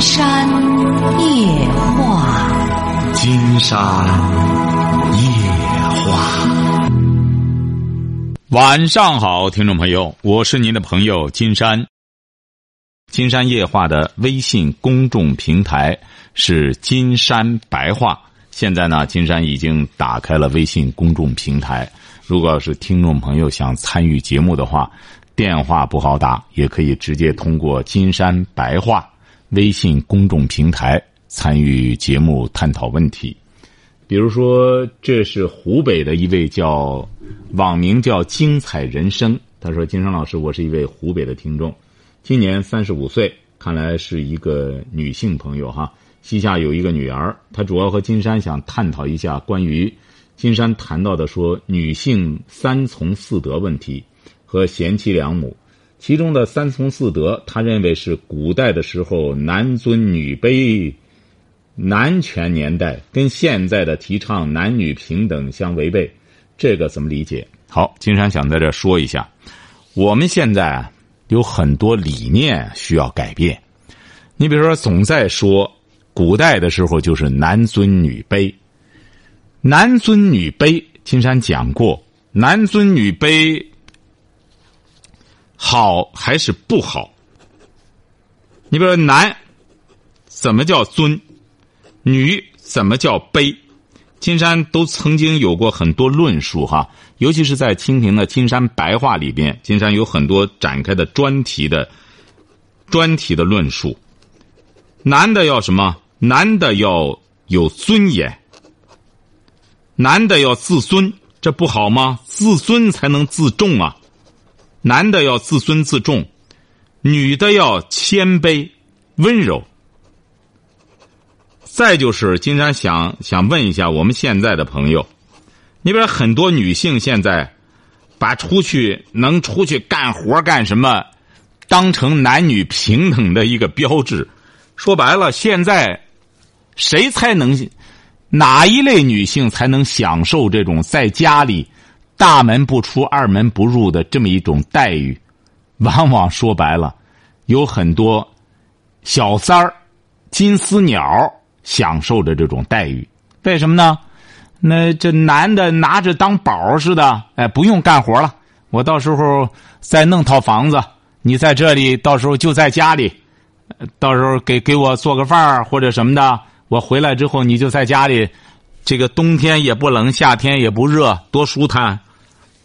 山夜话，金山夜话。晚上好，听众朋友，我是您的朋友金山。金山夜话的微信公众平台是金山白话。现在呢，金山已经打开了微信公众平台。如果要是听众朋友想参与节目的话，电话不好打，也可以直接通过金山白话微信公众平台参与节目探讨问题。比如说，这是湖北的一位叫网名叫“精彩人生”，他说：“金山老师，我是一位湖北的听众，今年三十五岁，看来是一个女性朋友哈。膝下有一个女儿，她主要和金山想探讨一下关于金山谈到的说女性三从四德问题。”和贤妻良母，其中的三从四德，他认为是古代的时候男尊女卑、男权年代，跟现在的提倡男女平等相违背，这个怎么理解？好，金山想在这说一下，我们现在有很多理念需要改变。你比如说，总在说古代的时候就是男尊女卑，男尊女卑，金山讲过，男尊女卑。好还是不好？你比如说，男怎么叫尊？女怎么叫卑？金山都曾经有过很多论述哈，尤其是在蜻蜓的金山白话里边，金山有很多展开的专题的专题的论述。男的要什么？男的要有尊严，男的要自尊，这不好吗？自尊才能自重啊。男的要自尊自重，女的要谦卑温柔。再就是金山想想问一下我们现在的朋友，你比如很多女性现在把出去能出去干活干什么当成男女平等的一个标志，说白了，现在谁才能哪一类女性才能享受这种在家里？大门不出二门不入的这么一种待遇，往往说白了，有很多小三儿、金丝鸟享受着这种待遇。为什么呢？那这男的拿着当宝似的，哎，不用干活了，我到时候再弄套房子，你在这里，到时候就在家里，到时候给给我做个饭或者什么的，我回来之后你就在家里，这个冬天也不冷，夏天也不热，多舒坦。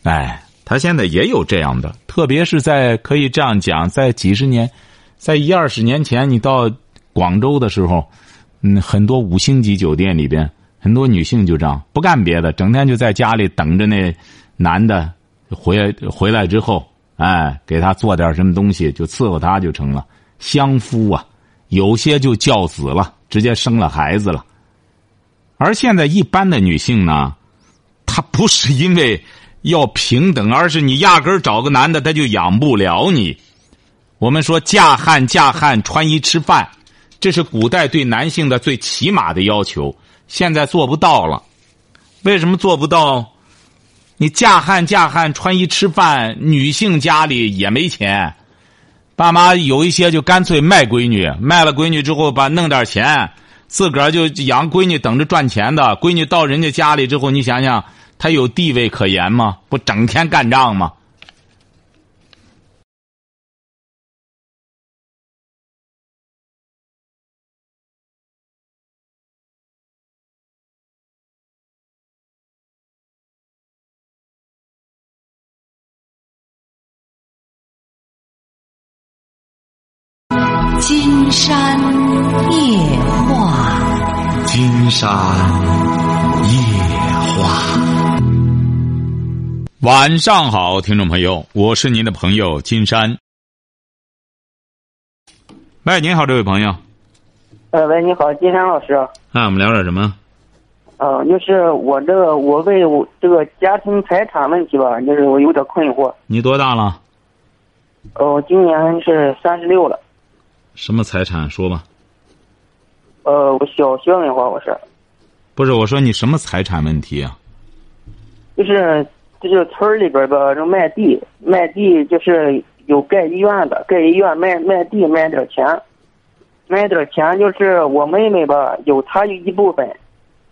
哎，他现在也有这样的，特别是在可以这样讲，在几十年，在一二十年前，你到广州的时候，嗯，很多五星级酒店里边，很多女性就这样，不干别的，整天就在家里等着那男的回回来之后，哎，给他做点什么东西，就伺候他就成了相夫啊。有些就教子了，直接生了孩子了。而现在一般的女性呢，她不是因为。要平等，而是你压根儿找个男的，他就养不了你。我们说嫁汉嫁汉穿衣吃饭，这是古代对男性的最起码的要求，现在做不到了。为什么做不到？你嫁汉嫁汉穿衣吃饭，女性家里也没钱，爸妈有一些就干脆卖闺女，卖了闺女之后把弄点钱，自个儿就养闺女，等着赚钱的。闺女到人家家里之后，你想想。她有地位可言吗？不整天干仗吗？山夜话。晚上好，听众朋友，我是您的朋友金山。喂，您好，这位朋友。呃，喂，你好，金山老师。啊，我们聊点什么？呃，就是我这个，我为我这个家庭财产问题吧，就是我有点困惑。你多大了？哦，今年是三十六了。什么财产？说吧。呃，我小学文化，我是。不是，我说你什么财产问题啊？就是。就是村里边吧，这卖地，卖地就是有盖医院的，盖医院卖卖地卖点钱，卖点钱，就是我妹妹吧，有她一部分，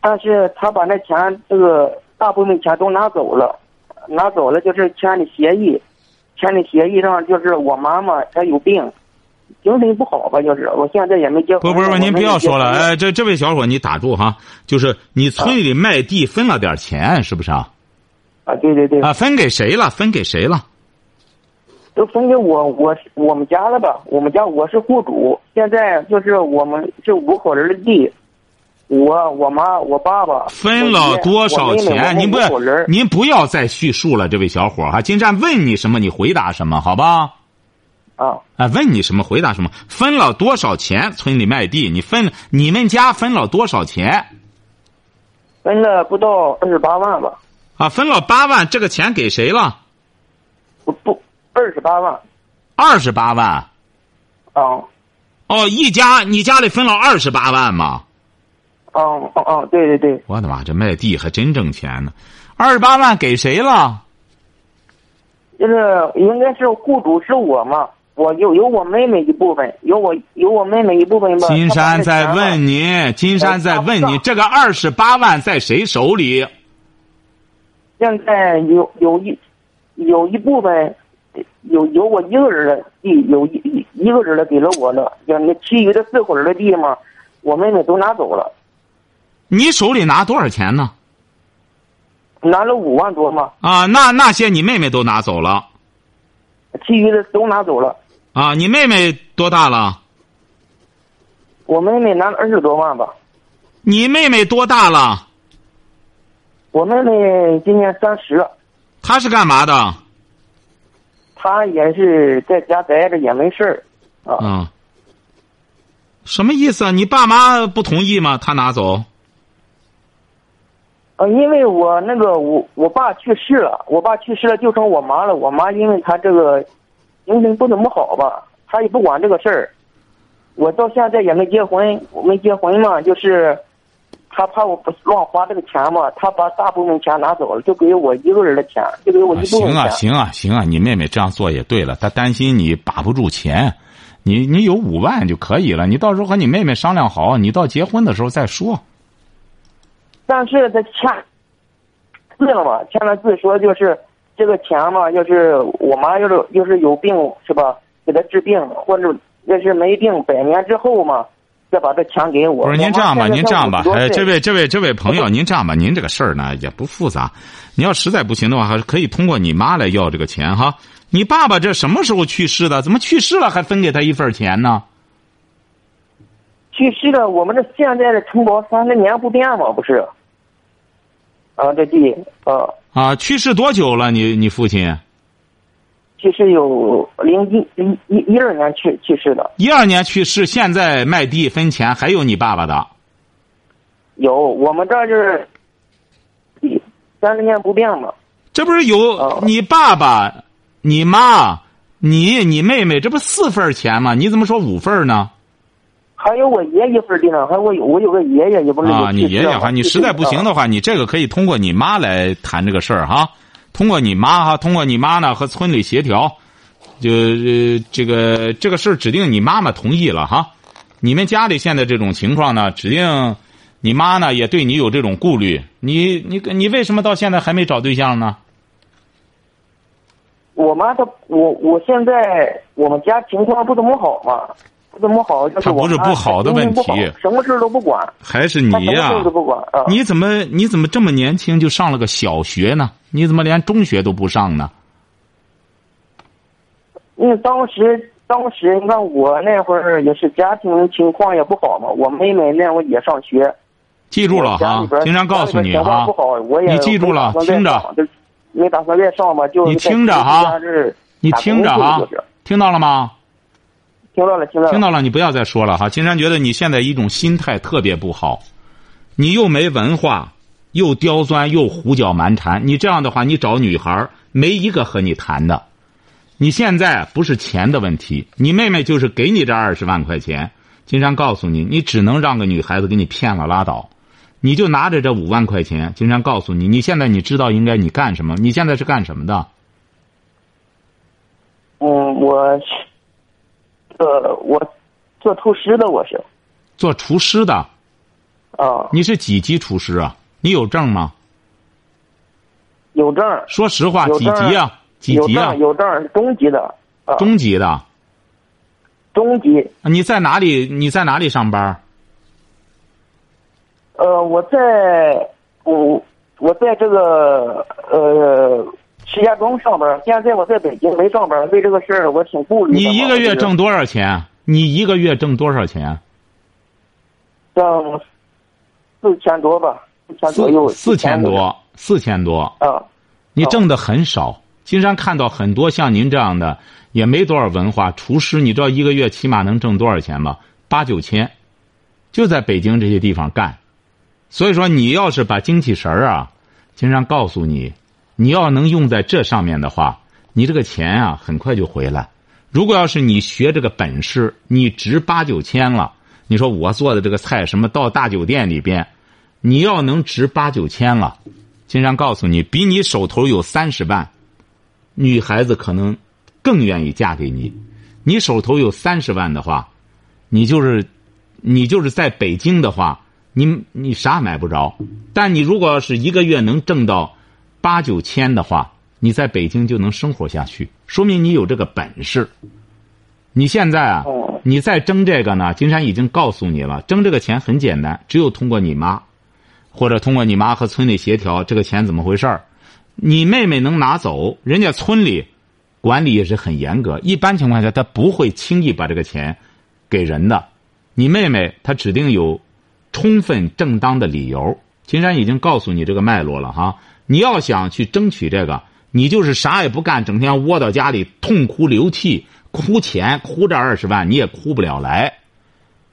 但是她把那钱这个大部分钱都拿走了，拿走了就是签的协议，签的协议上就是我妈妈她有病，精神不好吧，就是我现在也没结婚。不不不，您不要说了，哎，这这位小伙，你打住哈，就是你村里卖地分了点钱，是不是啊？啊，对对对，啊，分给谁了？分给谁了？都分给我，我我们家了吧？我们家我是户主，现在就是我们是五口人的地，我我妈我爸爸分了多少钱？您不您不要再叙述了，这位小伙哈。金山问你什么，你回答什么，好吧？啊，啊，问你什么回答什么。分了多少钱？村里卖地，你分你们家分了多少钱？分了不到二十八万吧？啊，分了八万，这个钱给谁了？不不，二十八万。二十八万。啊，哦，一家你家里分了二十八万吗？哦哦哦！对对对，我的妈，这卖地还真挣钱呢！二十八万给谁了？就是应该是雇主是我嘛，我有有我妹妹一部分，有我有我妹妹一部分吧。金山在问你，金山在问你，哎这个二十八万在谁手里？现在有有一有一部分有有我一个人的地，有一一一个人的给了我了，就那其余的四口人的地嘛，我妹妹都拿走了，你手里拿多少钱呢？拿了五万多嘛，啊，那那些你妹妹都拿走了其余的都拿走了。啊！你妹妹多大了？我妹妹拿了二十多万吧，你妹妹多大了？我妹妹今年三十，她是干嘛的？她也是在家待着也没事儿，啊，啊，什么意思啊？你爸妈不同意吗？她拿走？呃，因为我那个我我爸去世了，我爸去世了就剩我妈了，我妈因为她这个精神不怎么好吧，他也不管这个事儿，我到现在也没结婚，我没结婚嘛，就是他怕我不乱花这个钱嘛，他把大部分钱拿走了，就给我一个人的钱，就给我一部分钱。行啊，行啊，行啊！你妹妹这样做也对了，她担心你把不住钱，你你有五万就可以了，你到时候和你妹妹商量好，你到结婚的时候再说。但是他签字了嘛，签了字说就是这个钱嘛，要是我妈要是要是有病是吧，给她治病，或者要是没病，百年之后嘛，再把这钱给我。不是您这样吧，您这样吧，哎，这位位这位这位朋友，您这样吧，您这个事儿呢也不复杂，你要实在不行的话，还是可以通过你妈来要这个钱哈。你爸爸这什么时候去世的？怎么去世了还分给他一份钱呢？去世了，我们这现在的城堡三十年不变嘛，不是？啊，这地啊，啊，去世多久了？你你父亲去世有零一零一一二年去去世的，一二年去世，现在卖地分钱，还有你爸爸的。有我们这儿就是三十年不变嘛。这不是有哦你爸爸、你妈、你、你妹妹，这不四份钱吗？你怎么说五份呢？还有我爷一份地呢，还有我有我有个爷爷也不是啊，你爷爷哈，你实在不行的话，你这个可以通过你妈来谈这个事儿哈，通过你妈哈，通过你妈呢和村里协调，就、呃、这个这个事儿指定你妈妈同意了哈。你们家里现在这种情况呢，指定你妈呢也对你有这种顾虑。你你你为什么到现在还没找对象呢？我妈她我我现在我们家情况不怎么好嘛，不怎么好，就是她不是不好的问题什么事儿都不管，还是你呀。你怎么你怎么这么年轻就上了个小学呢？你怎么连中学都不上呢？因为当时当时你看我那会儿也是家庭情况也不好嘛，我妹妹那会儿也上学。记住了哈家里边，经常告诉你哈你记住了听着没打算再上嘛，就你听着哈你听着哈，听到了吗？听到了，听到了，听到了，你不要再说了哈。金山觉得你现在一种心态特别不好，你又没文化，又刁钻，又胡搅蛮缠。你这样的话，你找女孩儿没一个和你谈的。你现在不是钱的问题，你妹妹就是给你这二十万块钱。金山告诉你，你只能让个女孩子给你骗了拉倒，你就拿着这五万块钱。金山告诉你，你现在你知道应该你干什么？你现在是干什么的？嗯，我是，呃，我做厨师的，我是做厨师的，啊，你是几级厨师啊？你有证吗？有证，说实话，几级啊？几级啊？有证，中级的啊，中级的。中级。你在哪里？你在哪里上班？呃，我在我我在这个呃石家庄上班，现在我在北京没上班，为这个事儿我挺顾虑的。你一个月挣多少钱？你一个月挣多少钱？挣四千多吧，四千左右，四四千多，四千多。啊。你挣的很少。经常看到很多像您这样的，也没多少文化厨师，你知道一个月起码能挣多少钱吗？八九千，就在北京这些地方干。所以说，你要是把精气神儿啊，经常告诉你，你要能用在这上面的话，你这个钱啊很快就回来。如果要是你学这个本事，你值八九千了，你说我做的这个菜什么到大酒店里边，你要能值八九千了，经常告诉你，比你手头有三十万，女孩子可能更愿意嫁给你。你手头有三十万的话，你就是你就是在北京的话，你你啥买不着。但你如果要是一个月能挣到八九千的话，你在北京就能生活下去，说明你有这个本事。你现在啊，哦你再争这个呢？金山已经告诉你了，争这个钱很简单，只有通过你妈，或者通过你妈和村里协调这个钱怎么回事儿。你妹妹能拿走，人家村里管理也是很严格，一般情况下他不会轻易把这个钱给人的。你妹妹她指定有充分正当的理由。金山已经告诉你这个脉络了哈，你要想去争取这个，你就是啥也不干，整天窝到家里痛哭流涕，哭钱，哭这二十万你也哭不了来。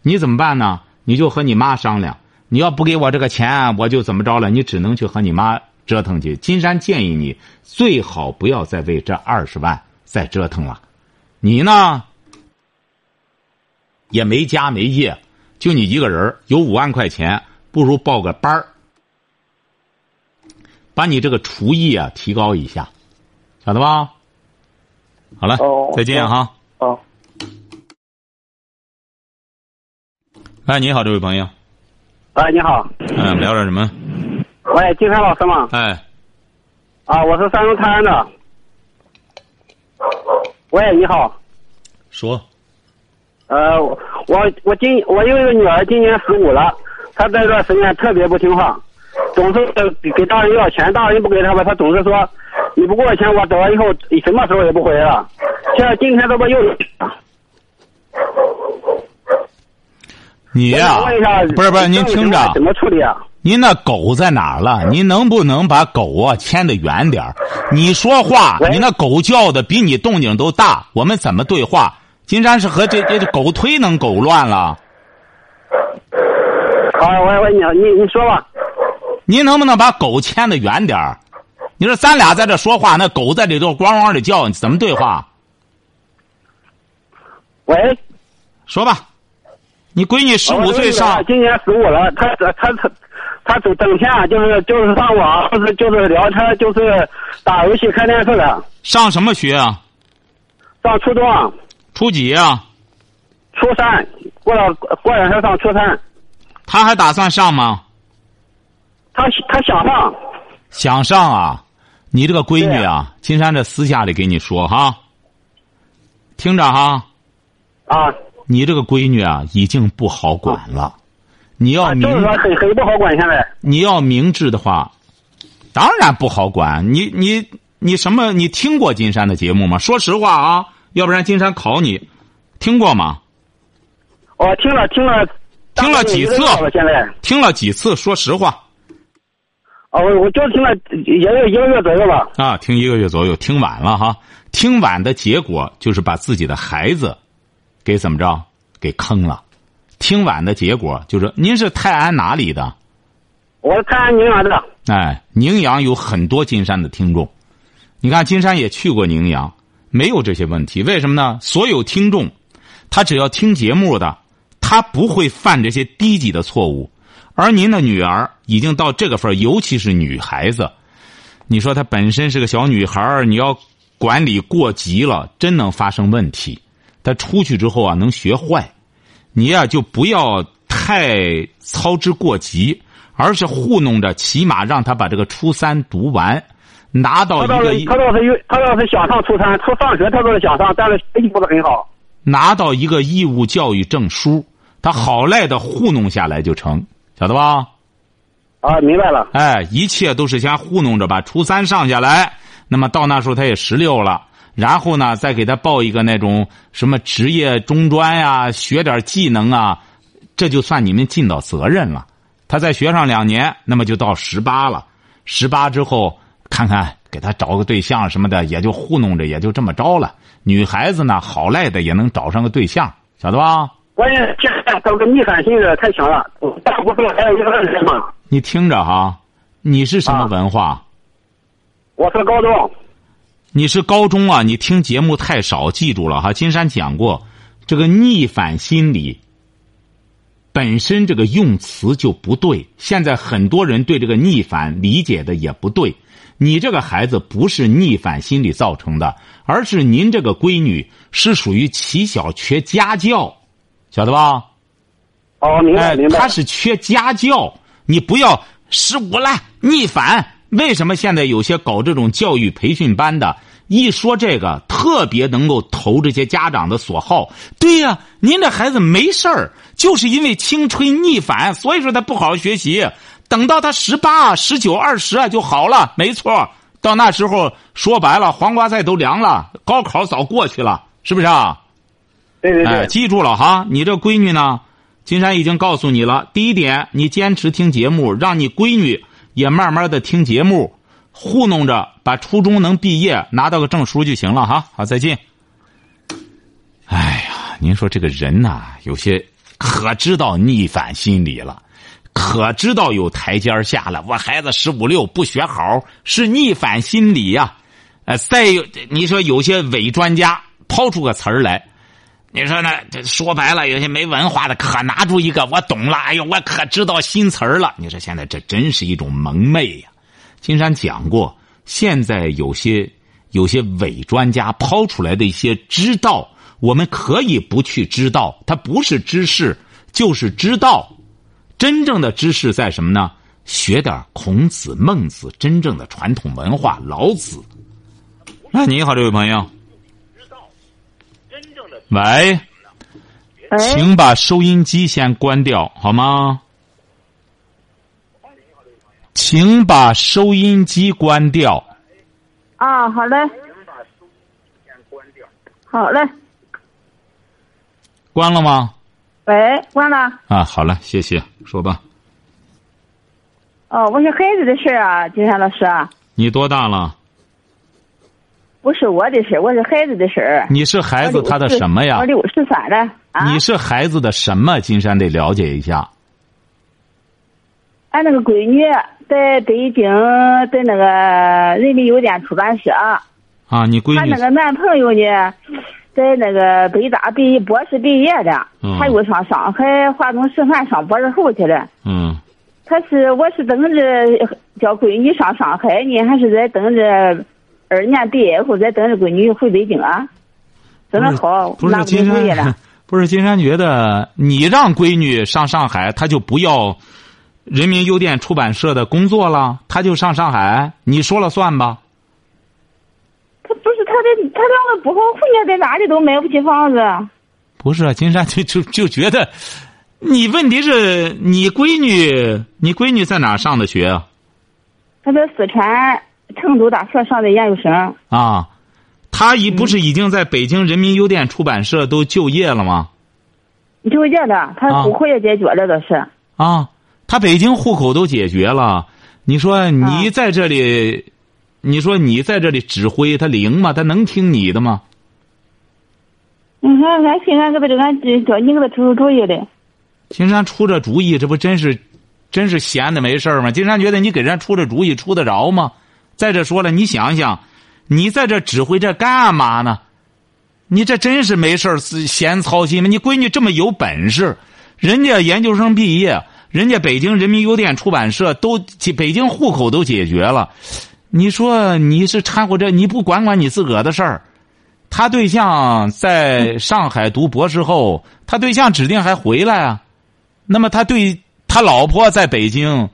你怎么办呢？你就和你妈商量，你要不给我这个钱，我就怎么着了？你只能去和你妈折腾去。金山建议你最好不要再为这二十万再折腾了。你呢，也没家没业，就你一个人有五万块钱，不如报个班儿，把你这个厨艺啊提高一下，晓得吧？好了，哦再见哈。啊。哎，你好，这位朋友，哎，你好，嗯，聊点什么？喂，金山老师吗？哎，啊，我是山东泰安的。喂，你好，说，呃，我我今我有一个女儿，今年十五了，她这段时间特别不听话，总是给给大人要钱，大人不给他吧，他总是说你不给我钱，我走了以后什么时候也不回来了。现在今天这不又你呀、不是不是，您听着怎，么处理啊？您那狗在哪儿了？您能不能把狗啊牵得远点儿？你说话，你那狗叫的比你动静都大，我们怎么对话？金山是和这这狗推能狗乱了。好，喂喂，你你你说吧。您能不能把狗牵得远点儿？你说咱俩在这说话，那狗在里头咣咣的叫，你怎么对话？喂，说吧，你闺女十我五岁上，今年十五了，她她她她整整天啊，就是就是上网，就是就是聊天，就是打游戏、看电视的。上什么学啊？上初中，啊，初几啊？初三，过了过两天上初三。他还打算上吗？他他想上，想上啊？你这个闺女啊，金山这私下里给你说哈，听着哈，啊，你这个闺女啊，已经不好管了。你要就是说很很不好管现在。你要明智的话，当然不好管。你你你什么？你听过金山的节目吗？说实话啊，要不然金山考你，听过吗？我听了听了，听了几次现在，听了几次？说实话哦，我我就听了也有一个月左右吧。啊，听一个月左右，听晚了哈。听晚的结果就是把自己的孩子给怎么着给坑了。听晚的结果就是，您是泰安哪里的？我是泰安宁阳的，哎，宁阳有很多金山的听众，你看金山也去过宁阳，没有这些问题。为什么呢？所有听众，他只要听节目的，他不会犯这些低级的错误。而您的女儿已经到这个份儿尤其是女孩子，你说她本身是个小女孩儿你要管理过急了，真能发生问题。她出去之后啊，能学坏。你呀就不要太操之过急，而是糊弄着，起码让她把这个初三读完，拿到一个是他倒是有他倒是想上初三，初上学他倒是想上，但是学习不是很好。拿到一个义务教育证书，他好赖的糊弄下来就成，晓得吧？啊，明白了。哎，一切都是先糊弄着把初三上下来，那么到那时候他也十六了，然后呢，再给他报一个那种什么职业中专呀，学点技能啊，这就算你们尽到责任了。他再学上两年，那么就到十八了。十八之后，看看给他找个对象什么的，也就糊弄着，也就这么着了。女孩子呢，好赖的也能找上个对象，晓得吧？关键现在他这个逆反心理太强了，大部分还有一个人嘛。你听着哈，你是什么啊文化？我是高中，你是高中啊？你听节目太少，记住了哈。金山讲过，这个逆反心理本身这个用词就不对。现在很多人对这个逆反理解的也不对。你这个孩子不是逆反心理造成的，而是您这个闺女是属于起小缺家教，晓得吧？哦，明白哎明，白他。是缺家教，你不要十五了逆反。为什么现在有些搞这种教育培训班的，一说这个特别能够投这些家长的所好？对呀、您这孩子没事儿，就是因为青春逆反，所以说他不好好学习。等到他十八、十九、二十啊就好了，没错。到那时候说白了，黄瓜菜都凉了，高考早过去了，是不是啊？哎，对对对，记住了哈，你这闺女呢，金山已经告诉你了。第一点，你坚持听节目，让你闺女也慢慢的听节目，糊弄着把初中能毕业，拿到个证书就行了哈。好，再见。哎呀，您说这个人呐、有些可知道逆反心理了，可知道有台阶下了。我孩子十五六不学好，是逆反心理呀、呃，再有，你说有些伪专家抛出个词儿来，你说呢？这说白了，有些没文化的可拿出一个我懂了，哎呦，我可知道新词儿了。你说现在这真是一种蒙昧呀、金山讲过，现在有些有些伪专家抛出来的一些知道，我们可以不去知道，它不是知识，就是知道。真正的知识在什么呢？学点孔子、孟子真正的传统文化，老子。哎，你好，这位朋友。喂，喂，请把收音机先关掉，好吗？请把收音机关掉。啊，好嘞，好嘞，关了吗？喂，关了。啊，好了，谢谢，说吧。哦，我是孩子的事儿啊，金山老师啊，你多大了？不是我的事儿，我是孩子的事儿。你是孩子他的什么呀我？六十三了啊。你是孩子的什么？金山得了解一下。俺那个闺女在北京，在那个人民邮电出版社，啊，你闺女她那个男朋友呢，在那个北大毕博士毕业的，嗯他又上上海华东师范上博士后去了。嗯，他是我是等着叫闺女上上海呢，还是在等着二年毕业后再等着闺女回北京啊？真的好，不是金山。，不是金山觉得你让闺女上上海，她就不要人民邮电出版社的工作了，她就上上海，你说了算吧？他不是他的，他两个不好混呢，在哪里都买不起房子。不是，金山就就就觉得，你问题是你闺女，你闺女在哪上的学啊？她在四川成都大学上的研究生，啊，他已不是已经在北京人民邮电出版社都就业了吗？就业了，他啊户口也解决了，倒是。啊，他北京户口都解决了，你说你啊在这里，你说你在这里指挥，他灵吗？他能听你的吗？你看，俺寻俺给他这俺叫你给他出出主意的。金山出这主意，这不真是，真是闲的没事儿吗？金山觉得你给人家出这主意出得着吗？再者说了，你想想，你在这指挥这干嘛呢？你这真是没事闲操心吗？你闺女这么有本事，人家研究生毕业，人家北京人民邮电出版社都北京户口都解决了，你说你是掺和这，你不管管你自个儿的事儿，他对象在上海读博士后，他对象指定还回来啊。那么他对他老婆在北京，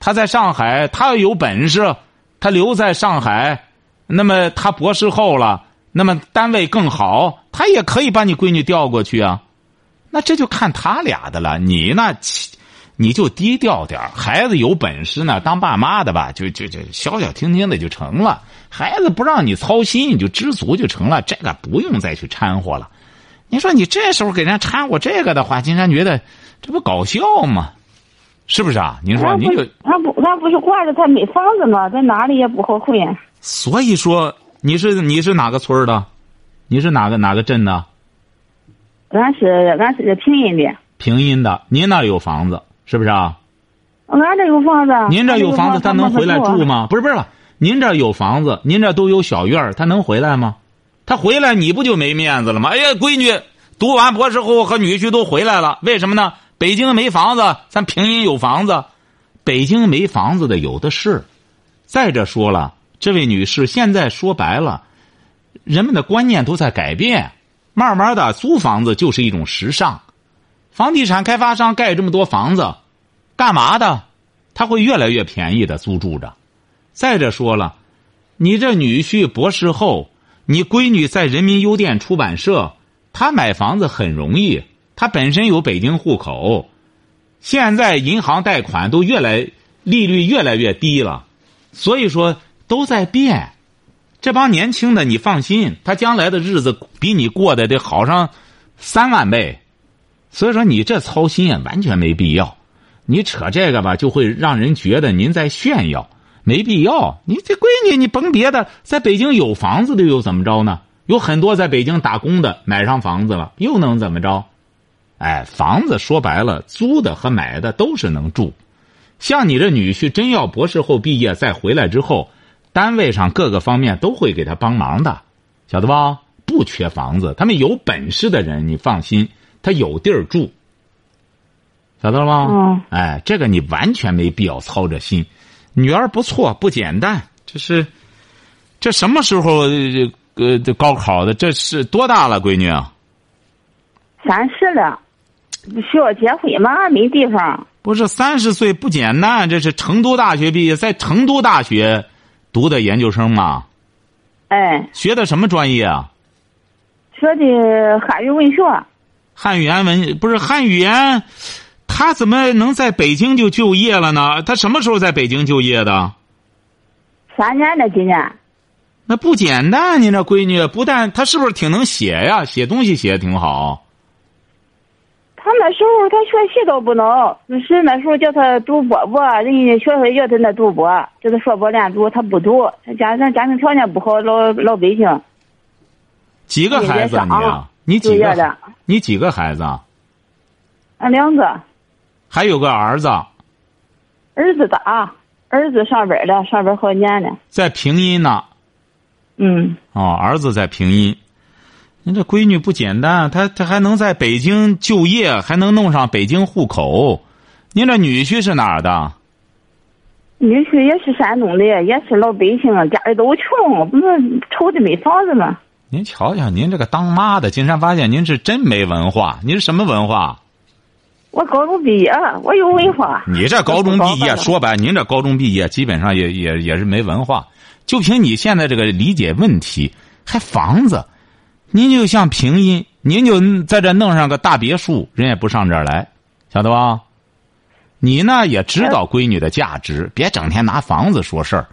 他在上海，他要有本事，他留在上海，那么他博士后了，那么单位更好，他也可以把你闺女调过去啊。那这就看他俩的了。你呢，你就低调点孩子有本事呢，当爸妈的吧，就就就消消停停的就成了。孩子不让你操心，你就知足就成了。这个不用再去掺和了。你说你这时候给人掺和这个的话，金山觉得这不搞笑吗？是不是啊？您说，您就他不他不是挂着他没房子吗？在哪里也不好混。所以说，你是你是哪个村的？你是哪个哪个镇的？俺是俺是平阴的。平阴的，您那有房子是不是啊？俺这有房子。您这有房子，他能回来住吗？不是不是，您这有房子，您这都有小院他能回来吗？他回来你不就没面子了吗？哎呀，闺女读完博士后和女婿都回来了，为什么呢？北京没房子，咱平阴有房子，北京没房子的有的是。再者说了，这位女士现在说白了，人们的观念都在改变。慢慢的，租房子就是一种时尚。房地产开发商盖这么多房子，干嘛的？他会越来越便宜的租住着。再者说了，你这女婿博士后，你闺女在人民邮电出版社，他买房子很容易，他本身有北京户口。现在银行贷款都越来利率越来越低了，所以说都在变。这帮年轻的，你放心，他将来的日子比你过得得好上三万倍，所以说你这操心啊，完全没必要。你扯这个吧，就会让人觉得您在炫耀，没必要。你这闺女，你甭别的，在北京有房子的又怎么着呢？有很多在北京打工的买上房子了，又能怎么着？哎，房子说白了，租的和买的都是能住。像你这女婿，真要博士后毕业再回来之后。单位上各个方面都会给他帮忙的，晓得吧？不缺房子，他们有本事的人，你放心，他有地儿住，晓得了吗？嗯。哎，这个你完全没必要操着心。女儿不错，不简单，这是，这什么时候呃这高考的？这是多大了，闺女？三十了，需要结婚吗？没地方。不是三十岁不简单，这是成都大学毕业，在成都大学。读的研究生嘛？哎，学的什么专业啊？学的汉语文学。汉语言文不是汉语言，他怎么能在北京就就业了呢？他什么时候在北京就业的？三年了，今年。那不简单，你这闺女不但她是不是挺能写呀？写东西写的挺好。他那时候他学习倒不能，是那时候叫他读博博，人家学校叫他那读博，叫他硕博连读，他不读。他家咱家庭条件不好，老老百姓。几个孩子你啊？你几个？你几个孩子？俺两个。还有个儿子。儿子大，儿子上班了，上班好几年了。在平阴呢。嗯。哦，儿子在平阴。您这闺女不简单，她她还能在北京就业，还能弄上北京户口。您这女婿是哪儿的？女婿也是山东的，也是老百姓，家里都穷，不是愁的没房子吗？您瞧瞧，您这个当妈的，金山发现您是真没文化。您是什么文化？我高中毕业，我有文化。你这高中毕业，说白，您这高中毕业基本上也也也是没文化。就凭你现在这个理解问题，还房子。您就像平阴，您就在这弄上个大别墅，人也不上这儿来，晓得吧？你呢也知道闺女的价值，别整天拿房子说事儿。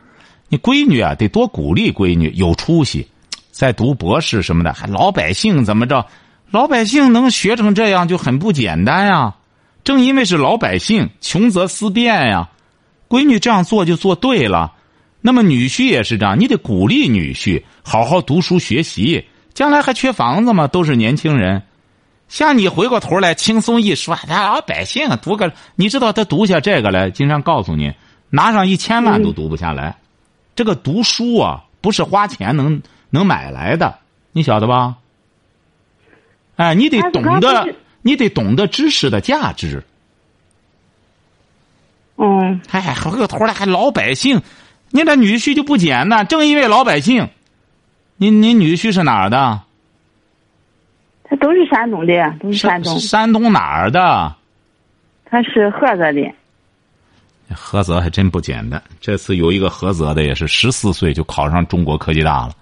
你闺女啊，得多鼓励闺女有出息，在读博士什么的，还老百姓怎么着？老百姓能学成这样就很不简单呀。正因为是老百姓，穷则思变呀。闺女这样做就做对了。那么女婿也是这样，你得鼓励女婿好好读书学习。将来还缺房子吗？都是年轻人，像你回过头来轻松一说，咱老百姓读个，你知道他读下这个来，经常告诉你，拿上一千万都读不下来。这个读书啊，不是花钱能能买来的，你晓得吧？哎，你得懂得，你得懂得知识的价值。嗯。哎，回过头来还老百姓，你这女婿就不简单，正因为老百姓。您您女婿是哪儿的？他都是山东的，都是山东。山东哪儿的？他是菏泽的。菏泽还真不简单。这次有一个菏泽的，也是十四岁就考上中国科技大了。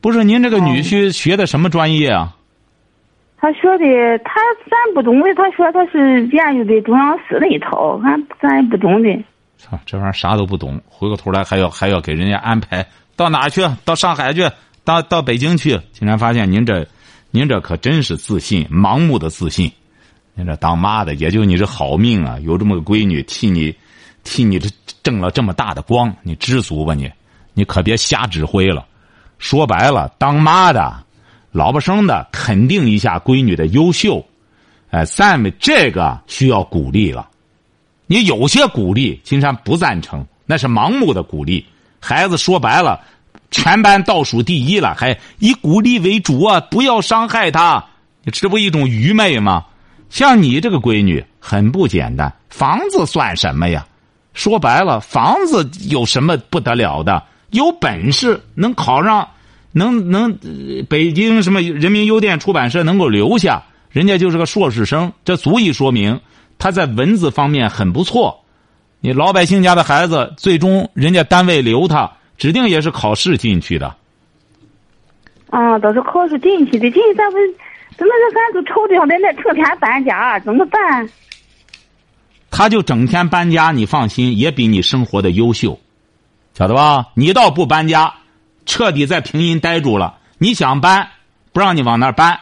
不是您这个女婿学的什么专业啊？他学的，他咱不懂的。他说他是研究的中央司那一套，俺咱也不懂的。操，这玩意儿啥都不懂，回过头来还要还要给人家安排到哪去？到上海去？到到北京去？竟然发现您这，您这可真是自信，盲目的自信。您这当妈的，也就你这好命啊，有这么个闺女替你，替你这挣了这么大的光，你知足吧你？你可别瞎指挥了。说白了，当妈的，老婆生的，肯定一下闺女的优秀。哎，咱们这个需要鼓励了。你有些鼓励，金山不赞成，那是盲目的鼓励。孩子说白了，全班倒数第一了，还以鼓励为主啊！不要伤害他，这不一种愚昧吗？像你这个闺女很不简单，房子算什么呀？说白了，房子有什么不得了的？有本事能考上，能能北京什么人民邮电出版社能够留下，人家就是个硕士生，这足以说明。他在文字方面很不错，你老百姓家的孩子，最终人家单位留他，指定也是考试进去的。啊，都是考试进去的，进去咱不，怎么着咱都愁的在那成天搬家，怎么办？他就整天搬家，你放心，也比你生活的优秀，晓得吧？你倒不搬家，彻底在平阴待住了。你想搬，不让你往那儿搬，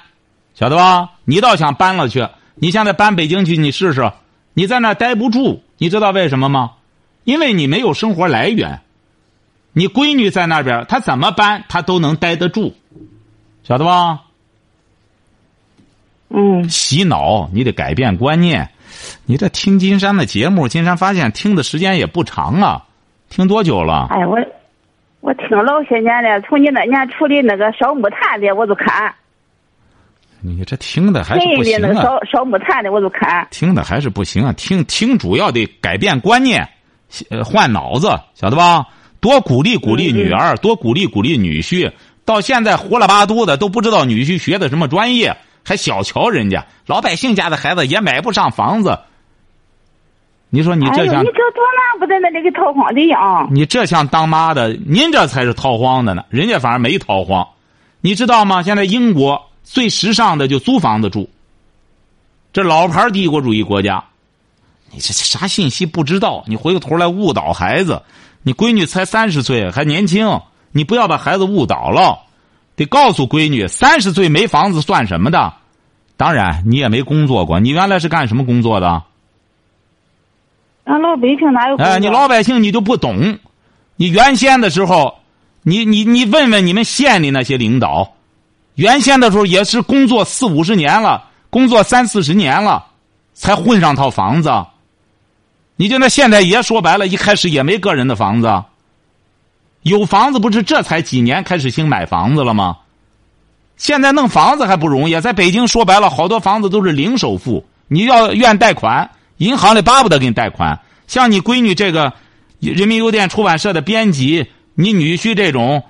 晓得吧？你倒想搬了去。你现在搬北京去，你试试，你在那待不住，你知道为什么吗？因为你没有生活来源。你闺女在那边，她怎么搬，她都能待得住，晓得吧？嗯。洗脑，你得改变观念。你这听金山的节目，金山发现听的时间也不长啊，听多久了？哎，我我听老些年了，从你那年处理那个烧木炭的，我就看。你这听的还是不行啊！烧烧木炭的我都看。听的还是不行啊！听听主要得改变观念，换脑子，晓得吧？多鼓励鼓励女儿，多鼓励鼓励女婿。到现在胡了八嘟的都不知道女婿学的什么专业，还小瞧人家老百姓家的孩子也买不上房子。你说你这像你这多难不在那里给逃荒的样？你这像当妈的，您这才是逃荒的呢，人家反而没逃荒。你知道吗？现在英国。最时尚的就租房子住。这老牌帝国主义国家，你这啥信息不知道？你回过头来误导孩子。你闺女才三十岁，还年轻，你不要把孩子误导了。得告诉闺女，三十岁没房子算什么的？当然，你也没工作过。你原来是干什么工作的？俺老百姓哪有？哎，你老百姓你就不懂。你原先的时候，你你你问问你们县里那些领导。原先的时候也是工作四五十年了，工作三四十年了，才混上套房子。你就那现在也说白了，一开始也没个人的房子。有房子不是这才几年开始兴买房子了吗？现在弄房子还不容易，在北京说白了，好多房子都是零首付，你要愿贷款，银行里巴不得给你贷款。像你闺女这个，人民邮电出版社的编辑，你女婿这种。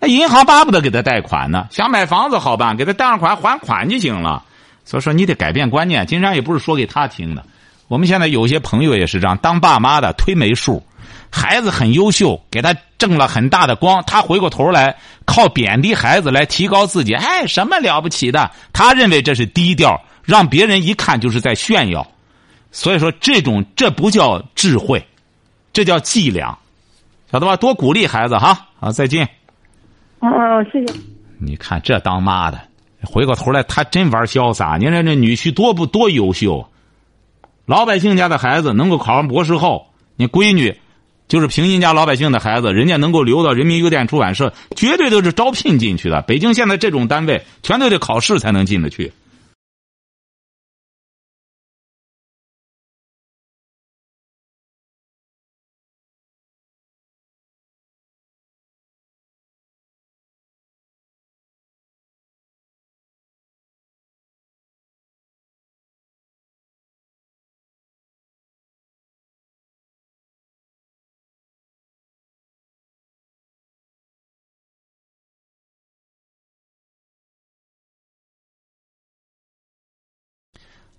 那银行巴不得给他贷款呢，想买房子好办，给他贷上款还款就行了。所以说你得改变观念。金山也不是说给他听的，我们现在有些朋友也是这样，当爸妈的推没数，孩子很优秀，给他挣了很大的光，他回过头来靠贬低孩子来提高自己，哎，什么了不起的？他认为这是低调，让别人一看就是在炫耀。所以说这种这不叫智慧，这叫伎俩，晓得吧？多鼓励孩子哈。好，再见。哦，谢谢。你看这当妈的，回过头来他真玩潇洒。你看这女婿多不多优秀，老百姓家的孩子能够考上博士后，你闺女就是平民家老百姓的孩子，人家能够留到人民邮电出版社，绝对都是招聘进去的。北京现在这种单位，全都得考试才能进得去。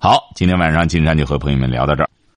好，今天晚上金山就和朋友们聊到这儿。